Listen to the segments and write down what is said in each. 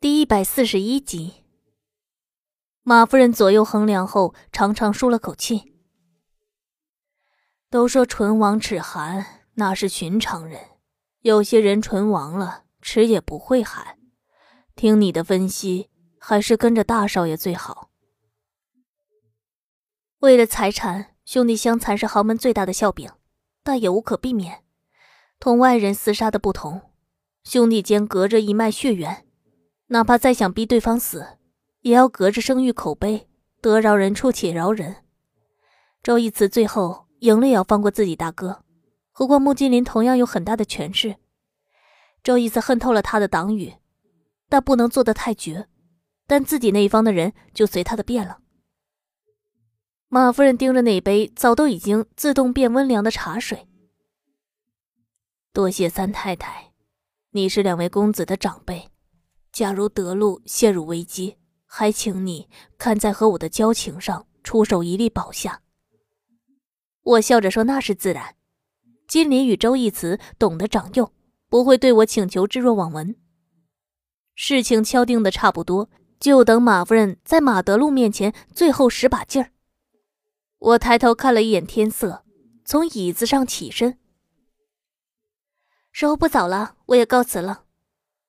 第一百四十一集，马夫人左右衡量后，长长舒了口气。都说唇亡齿寒，那是寻常人。有些人唇亡了，齿也不会寒。听你的分析，还是跟着大少爷最好。为了财产，兄弟相残是豪门最大的笑柄，但也无可避免。同外人厮杀的不同，兄弟间隔着一脉血缘。哪怕再想逼对方死，也要隔着声誉口碑，得饶人处且饶人。周义慈最后赢了也要放过自己大哥，何况穆金林同样有很大的权势。周义慈恨透了他的党羽，但不能做得太绝，但自己那一方的人就随他的便了。马夫人盯着那杯早都已经自动变温凉的茶水，多谢三太太，你是两位公子的长辈。假如德禄陷入危机，还请你看在和我的交情上出手一力保下。我笑着说：“那是自然。金林与周义慈懂得长幼，不会对我请求置若罔闻。事情敲定的差不多，就等马夫人在马德禄面前最后使把劲儿。”我抬头看了一眼天色，从椅子上起身。时候不早了，我也告辞了。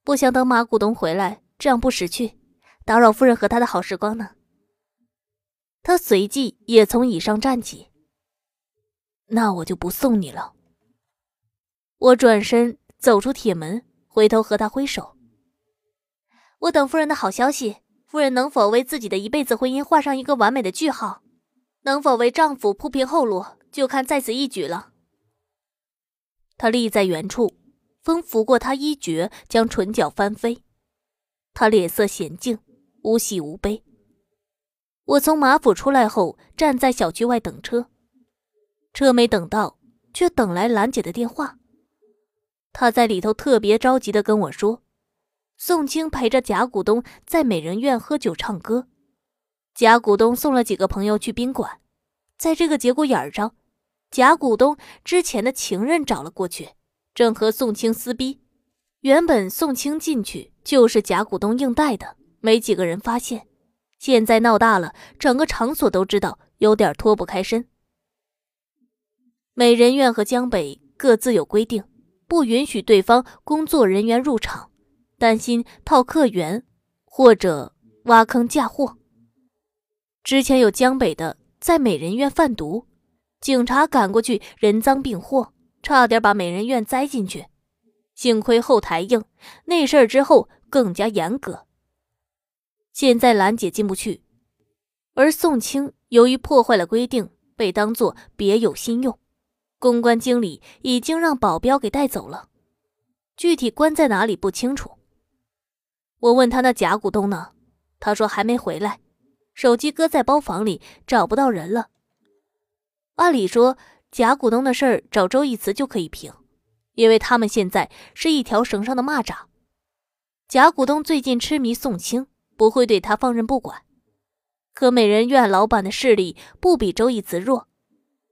不想等马股东回来，这样不识趣，打扰夫人和他的好时光呢。他随即也从椅上站起。那我就不送你了。我转身走出铁门，回头和他挥手。我等夫人的好消息。夫人能否为自己的一辈子婚姻画上一个完美的句号？能否为丈夫铺平后路，就看在此一举了。他立在原处。风拂过他衣角，将唇角翻飞。他脸色娴静，无喜无悲。我从马府出来后，站在小区外等车，车没等到，却等来兰姐的电话。她在里头特别着急的跟我说：“宋清陪着贾股东在美人院喝酒唱歌，贾股东送了几个朋友去宾馆，在这个节骨眼上，贾股东之前的情人找了过去。”正和宋清撕逼，原本宋清进去就是贾股东硬带的，没几个人发现。现在闹大了，整个场所都知道，有点脱不开身。美人院和江北各自有规定，不允许对方工作人员入场，担心套客源或者挖坑嫁祸。之前有江北的在美人院贩毒，警察赶过去，人赃并获。差点把美人院栽进去，幸亏后台硬。那事儿之后更加严格。现在兰姐进不去，而宋清由于破坏了规定，被当作别有心用。公关经理已经让保镖给带走了，具体关在哪里不清楚。我问他那假股东呢？他说还没回来，手机搁在包房里，找不到人了。按理说。假股东的事儿找周义慈就可以平，因为他们现在是一条绳上的蚂蚱。假股东最近痴迷宋清，不会对他放任不管。可美人院老板的势力不比周义慈弱，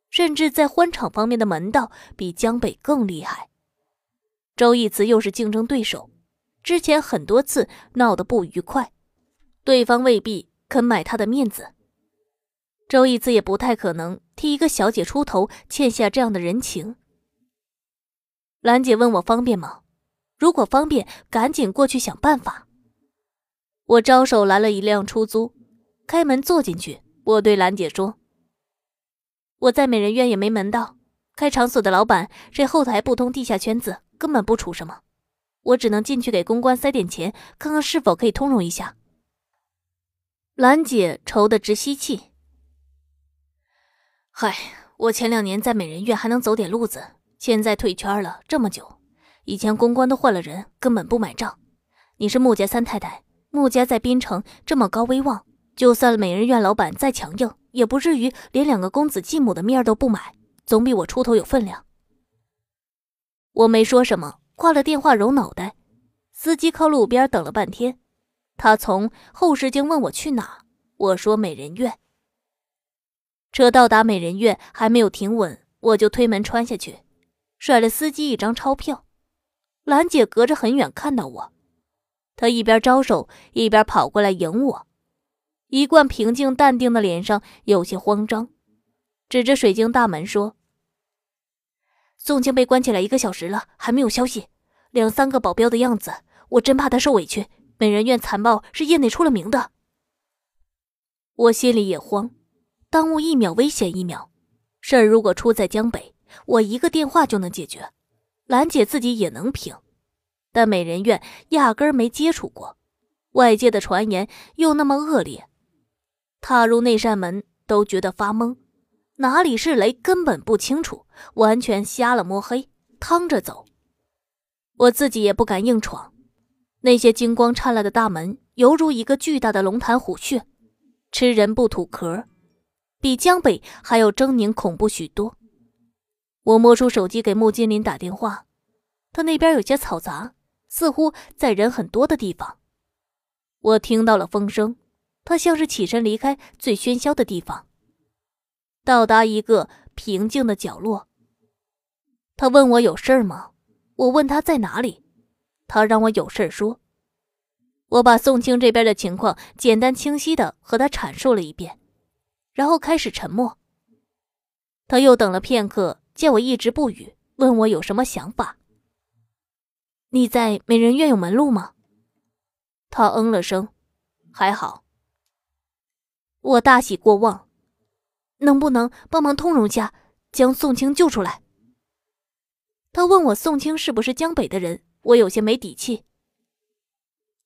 甚至在欢场方面的门道比江北更厉害。周义慈又是竞争对手，之前很多次闹得不愉快，对方未必肯买他的面子。周义慈也不太可能替一个小姐出头，欠下这样的人情。兰姐问我方便吗？如果方便，赶紧过去想办法。我招手拦了一辆出租，开门坐进去。我对兰姐说：“我在美人院也没门道，开场所的老板这后台不通地下圈子，根本不出什么。我只能进去给公关塞点钱，看看是否可以通融一下。”兰姐愁得直吸气。嗨，我前两年在美人院还能走点路子，现在退圈了这么久，以前公关都换了人，根本不买账。你是穆家三太太，穆家在滨城这么高威望，就算美人院老板再强硬，也不至于连两个公子继母的面都不买，总比我出头有分量。我没说什么，挂了电话揉脑袋。司机靠路边等了半天，他从后视镜问我去哪，我说美人院。车到达美人院还没有停稳，我就推门穿下去，甩了司机一张钞票。兰姐隔着很远看到我，她一边招手，一边跑过来迎我，一贯平静淡定的脸上有些慌张，指着水晶大门说：“宋清被关起来一个小时了，还没有消息，两三个保镖的样子，我真怕他受委屈。美人院残暴是业内出了名的。”我心里也慌，耽误一秒危险一秒，事儿如果出在江北，我一个电话就能解决，兰姐自己也能平。但美人院压根儿没接触过，外界的传言又那么恶劣，踏入那扇门都觉得发懵，哪里是雷根本不清楚，完全瞎了摸黑，趟着走。我自己也不敢硬闯，那些金光灿烂的大门犹如一个巨大的龙潭虎穴，吃人不吐壳，比江北还要狰狞恐怖许多。我摸出手机给穆金林打电话，他那边有些嘈杂。似乎在人很多的地方，我听到了风声。他像是起身离开最喧嚣的地方，到达一个平静的角落。他问我有事儿吗？我问他在哪里，他让我有事儿说。我把宋清这边的情况简单清晰的和他阐述了一遍，然后开始沉默。他又等了片刻，见我一直不语，问我有什么想法。你在美人院有门路吗？他嗯了声，还好。我大喜过望，能不能帮忙通融下，将宋清救出来？他问我宋清是不是江北的人，我有些没底气。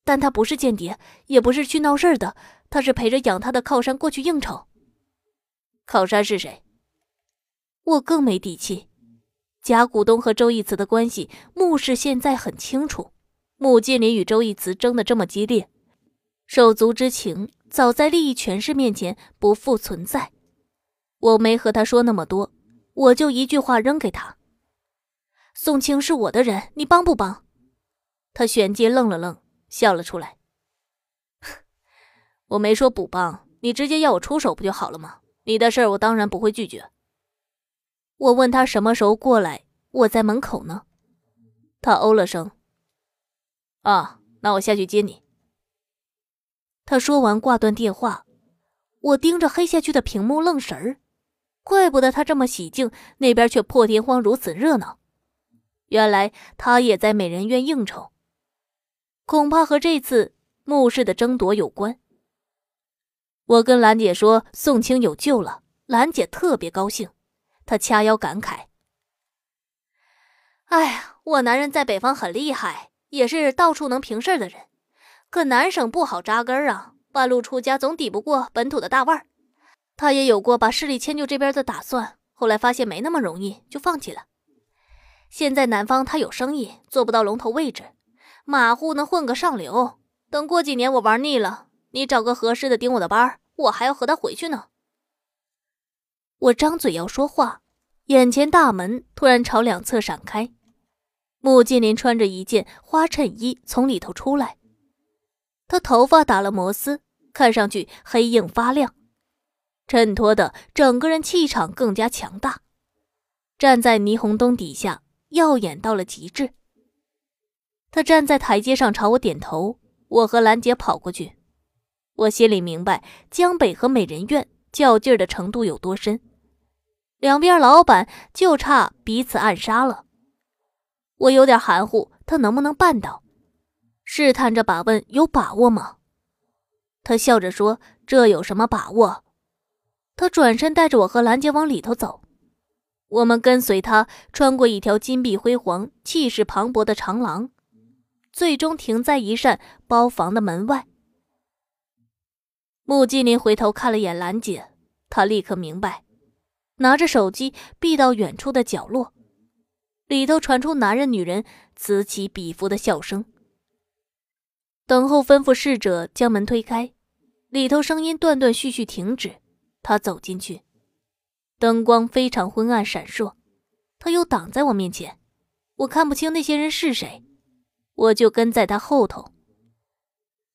但他不是间谍，也不是去闹事的，他是陪着养他的靠山过去应酬。靠山是谁？我更没底气。假股东和周义慈的关系，穆氏现在很清楚。穆金林与周义慈争得这么激烈，手足之情早在利益权势面前不复存在。我没和他说那么多，我就一句话扔给他：“宋清是我的人，你帮不帮？”他旋即愣了愣，笑了出来：“ 我没说不帮，你直接要我出手不就好了吗？你的事儿我当然不会拒绝。”我问他什么时候过来，我在门口呢。他哦了声。啊，那我下去接你。他说完挂断电话，我盯着黑下去的屏幕愣神儿，怪不得他这么喜静，那边却破天荒如此热闹。原来他也在美人院应酬，恐怕和这次墓室的争夺有关。我跟兰姐说宋清有救了，兰姐特别高兴。她掐腰感慨：“哎呀，我男人在北方很厉害，也是到处能平事的人，可南省不好扎根啊，半路出家总抵不过本土的大腕儿。他也有过把势力迁就这边的打算，后来发现没那么容易，就放弃了。现在南方他有生意，做不到龙头位置，马虎能混个上流。等过几年我玩腻了，你找个合适的顶我的班，我还要和他回去呢。”我张嘴要说话，眼前大门突然朝两侧闪开，穆金林穿着一件花衬衣从里头出来，他头发打了摩丝，看上去黑硬发亮，衬托的整个人气场更加强大，站在霓虹灯底下耀眼到了极致。他站在台阶上朝我点头，我和兰姐跑过去，我心里明白江北和美人院较劲的程度有多深。两边老板就差彼此暗杀了，我有点含糊，他能不能办到？试探着把问有把握吗？他笑着说：“这有什么把握？”他转身带着我和兰姐往里头走，我们跟随他穿过一条金碧辉煌、气势磅礴的长廊，最终停在一扇包房的门外。穆金林回头看了眼兰姐，他立刻明白。拿着手机，避到远处的角落，里头传出男人、女人此起彼伏的笑声。等候吩咐侍者将门推开，里头声音断断续续停止。他走进去，灯光非常昏暗闪烁，他又挡在我面前，我看不清那些人是谁，我就跟在他后头。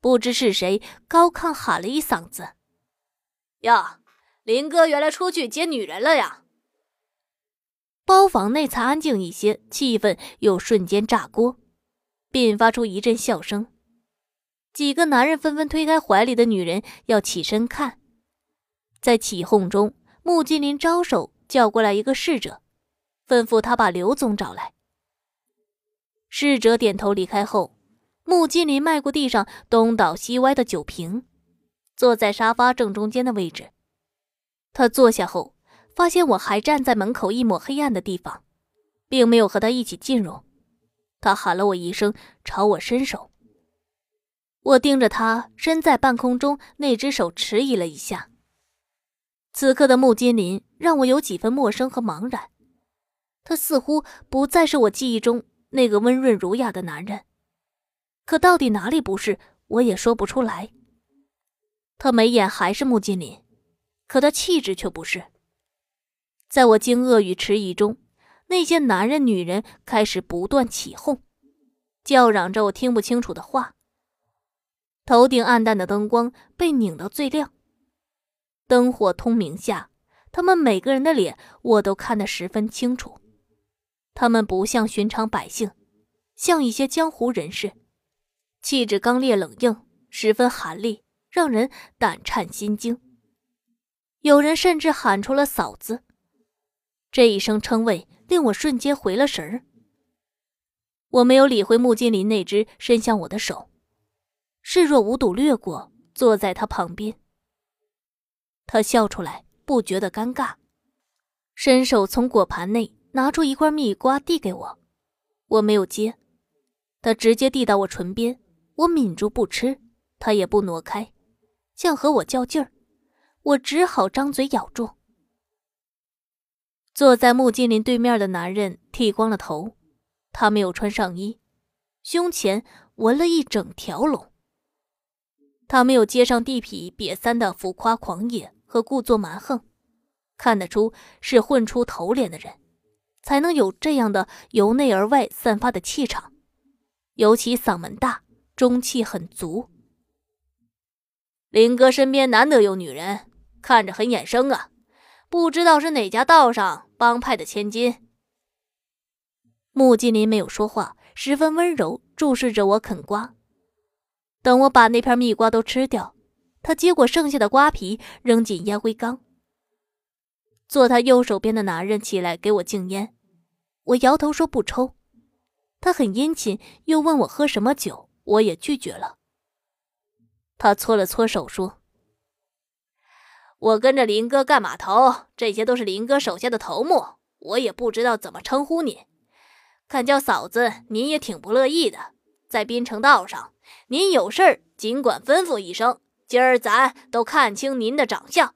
不知是谁高亢喊了一嗓子：“呀！”林哥原来出去接女人了呀！包房内才安静一些，气氛又瞬间炸锅，并发出一阵笑声。几个男人纷纷推开怀里的女人，要起身看。在起哄中，穆金林招手叫过来一个侍者，吩咐他把刘总找来。侍者点头离开后，穆金林迈过地上东倒西歪的酒瓶，坐在沙发正中间的位置。他坐下后，发现我还站在门口一抹黑暗的地方，并没有和他一起进入。他喊了我一声，朝我伸手。我盯着他身在半空中那只手，迟疑了一下。此刻的穆金林让我有几分陌生和茫然，他似乎不再是我记忆中那个温润儒雅的男人，可到底哪里不是，我也说不出来。他眉眼还是穆金林，可他气质却不是。在我惊愕与迟疑中，那些男人、女人开始不断起哄，叫嚷着我听不清楚的话。头顶暗淡的灯光被拧到最亮，灯火通明下，他们每个人的脸我都看得十分清楚。他们不像寻常百姓，像一些江湖人士，气质刚烈冷硬，十分寒厉，让人胆颤心惊。有人甚至喊出了“嫂子”这一声称谓，令我瞬间回了神儿。我没有理会穆金林那只伸向我的手。视若无睹，掠过，坐在他旁边。他笑出来，不觉得尴尬，伸手从果盘内拿出一块蜜瓜递给我，我没有接，他直接递到我唇边，我抿住不吃，他也不挪开，像和我较劲儿，我只好张嘴咬住。坐在穆金林对面的男人剃光了头，他没有穿上衣，胸前纹了一整条龙。他没有接上地痞瘪三的浮夸狂野和故作蛮横，看得出是混出头脸的人，才能有这样的由内而外散发的气场，尤其嗓门大，中气很足。林哥身边难得有女人，看着很眼生啊，不知道是哪家道上帮派的千金。穆金林没有说话，十分温柔，注视着我啃瓜。等我把那片蜜瓜都吃掉，他接过剩下的瓜皮，扔进烟灰缸。坐他右手边的男人起来给我敬烟，我摇头说不抽。他很殷勤，又问我喝什么酒，我也拒绝了。他搓了搓手说：“我跟着林哥干码头，这些都是林哥手下的头目，我也不知道怎么称呼您。看叫嫂子，您也挺不乐意的，在滨城道上。”您有事儿尽管吩咐一声，今儿咱都看清您的长相，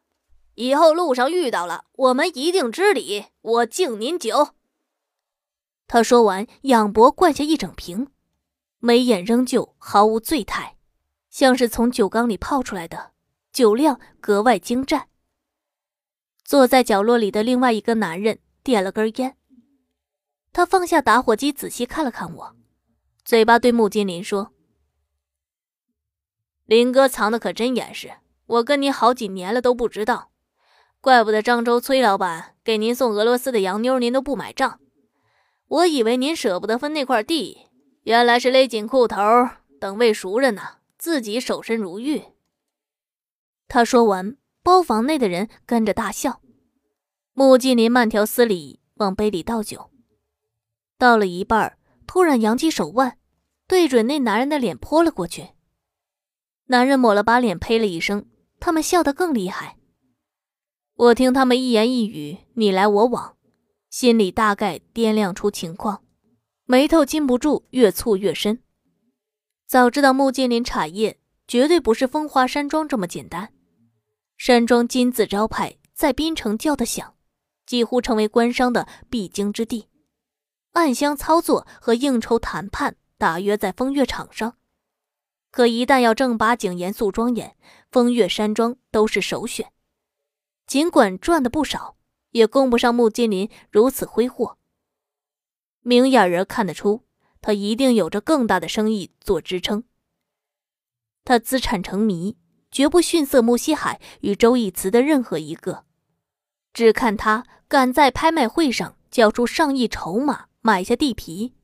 以后路上遇到了，我们一定知礼。我敬您酒。他说完，仰脖灌下一整瓶，眉眼仍旧毫无醉态，像是从酒缸里泡出来的，酒量格外精湛。坐在角落里的另外一个男人点了根烟，他放下打火机，仔细看了看我，嘴巴对穆金林说。林哥藏的可真严实，我跟您好几年了都不知道，怪不得漳州崔老板给您送俄罗斯的洋妞，您都不买账。我以为您舍不得分那块地，原来是勒紧裤头等喂熟人呢，自己守身如玉。他说完，包房内的人跟着大笑。穆金林慢条斯理往杯里倒酒，倒了一半，突然扬起手腕，对准那男人的脸泼了过去。男人抹了把脸，呸了一声。他们笑得更厉害。我听他们一言一语，你来我往，心里大概掂量出情况，眉头禁不住越蹙越深。早知道穆金林产业绝对不是风华山庄这么简单，山庄金字招牌在滨城叫得响，几乎成为官商的必经之地。暗箱操作和应酬谈判大约在风月场上。可一旦要正八经、严肃庄严，风月山庄都是首选。尽管赚的不少，也供不上穆金林如此挥霍。明眼人看得出，他一定有着更大的生意做支撑。他资产成谜，绝不逊色穆西海与周易慈的任何一个。只看他敢在拍卖会上交出上亿筹码买下地皮，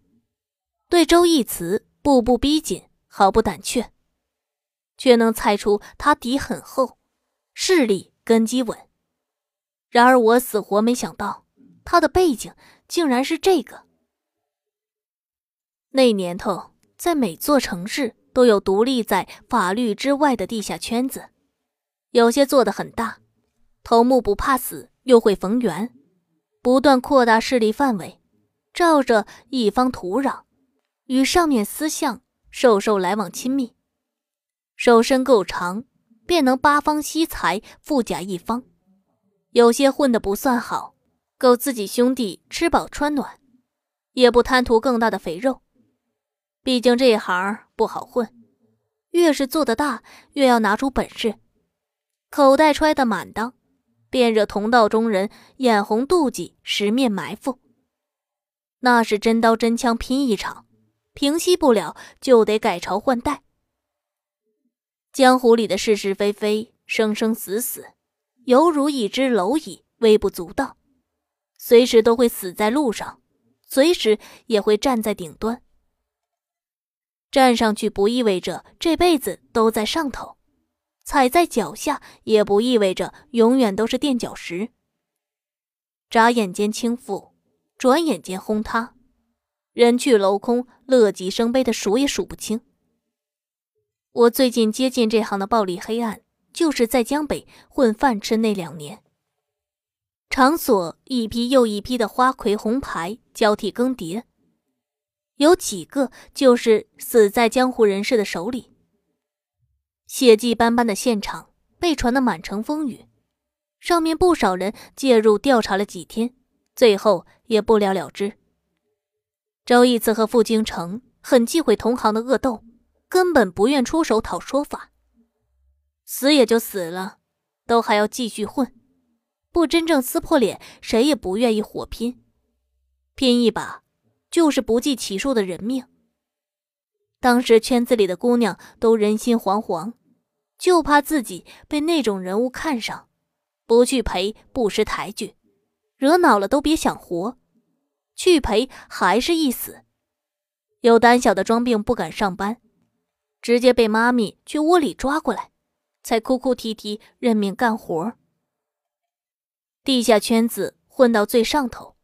对周易慈步步逼紧。毫不胆怯，却能猜出他底很厚，势力根基稳。然而我死活没想到，他的背景竟然是这个。那年头，在每座城市都有独立在法律之外的地下圈子，有些做得很大，头目不怕死，又会逢源，不断扩大势力范围，照着一方土壤，与上面私相授受来往亲密，手伸够长，便能八方吸财，富甲一方。有些混得不算好，够自己兄弟吃饱穿暖，也不贪图更大的肥肉。毕竟这一行不好混，越是做得大，越要拿出本事，口袋揣得满当，便惹同道中人眼红妒忌，十面埋伏。那是真刀真枪拼一场，平息不了就得改朝换代。江湖里的是是非非，生生死死。犹如一只蝼蚁，微不足道，随时都会死在路上，随时也会站在顶端。站上去不意味着这辈子都在上头，踩在脚下也不意味着永远都是垫脚石。眨眼间倾覆，转眼间轰塌，人去楼空，乐极生悲的数也数不清。我最近接近这行的暴力黑暗。就是在江北混饭吃那两年，场所一批又一批的花魁红牌交替更迭，有几个就是死在江湖人士的手里。血迹斑斑的现场被传得满城风雨，上面不少人介入调查了几天，最后也不了了之。周义慈和傅京城很忌讳同行的恶斗，根本不愿出手讨说法。死也就死了，都还要继续混，不真正撕破脸，谁也不愿意火拼。拼一把，就是不计其数的人命。当时圈子里的姑娘都人心惶惶，就怕自己被那种人物看上，不去陪不识抬举，惹恼了都别想活，去陪还是一死。有胆小的装病不敢上班，直接被妈咪去窝里抓过来。才哭哭啼啼认命干活。地下圈子混到最上头，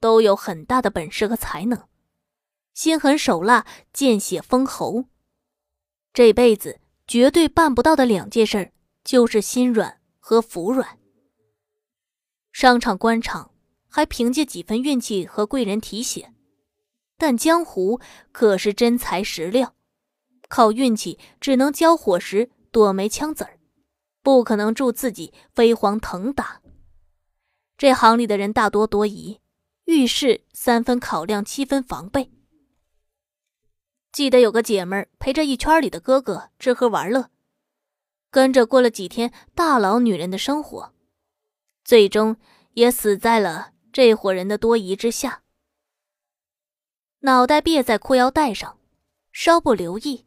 都有很大的本事和才能，心狠手辣，见血封喉。这辈子绝对办不到的两件事，就是心软和服软。商场官场还凭借几分运气和贵人提携，但江湖可是真材实料，靠运气只能交火时。躲没枪子儿，不可能助自己飞黄腾达。这行里的人大多多疑，遇事三分考量，七分防备。记得有个姐们儿陪着一圈里的哥哥吃喝玩乐，跟着过了几天大老女人的生活，最终也死在了这伙人的多疑之下。脑袋别在裤腰带上，稍不留意，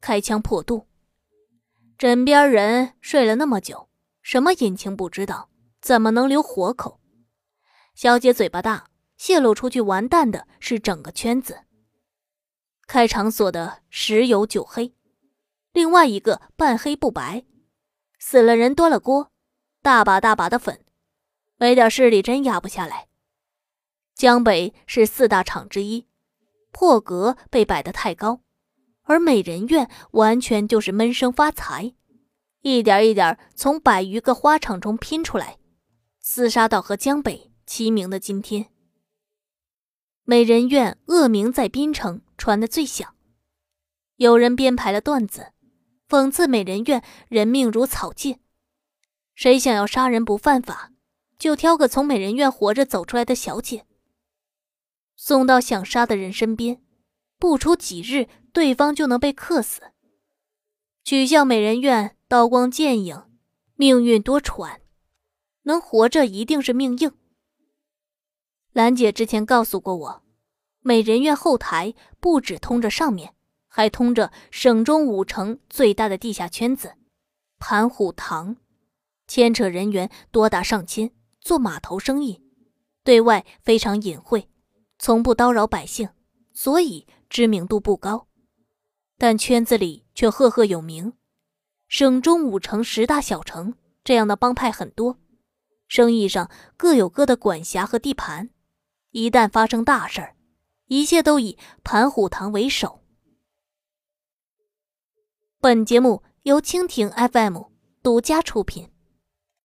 开枪破肚。枕边人睡了那么久，什么隐情不知道，怎么能留活口？小姐嘴巴大，泄露出去完蛋的是整个圈子。开场所的十有九黑，另外一个半黑不白，死了人端了锅，大把大把的粉，没点势力真压不下来。江北是四大厂之一，破格被摆得太高。而美人院完全就是闷声发财，一点一点从百余个花场中拼出来，厮杀到和江北齐名的今天。美人院恶名在滨城传得最响，有人编排了段子，讽刺美人院人命如草芥，谁想要杀人不犯法，就挑个从美人院活着走出来的小姐，送到想杀的人身边，不出几日。对方就能被克死。取笑美人院刀光剑影，命运多舛，能活着一定是命硬。兰姐之前告诉过我，美人院后台不止通着上面，还通着省中五城最大的地下圈子——盘虎堂，牵扯人员多达上千，做码头生意，对外非常隐晦，从不叨扰百姓，所以知名度不高。但圈子里却赫赫有名，省中五城十大小城这样的帮派很多，生意上各有各的管辖和地盘。一旦发生大事儿，一切都以盘虎堂为首。本节目由蜻蜓 FM 独家出品。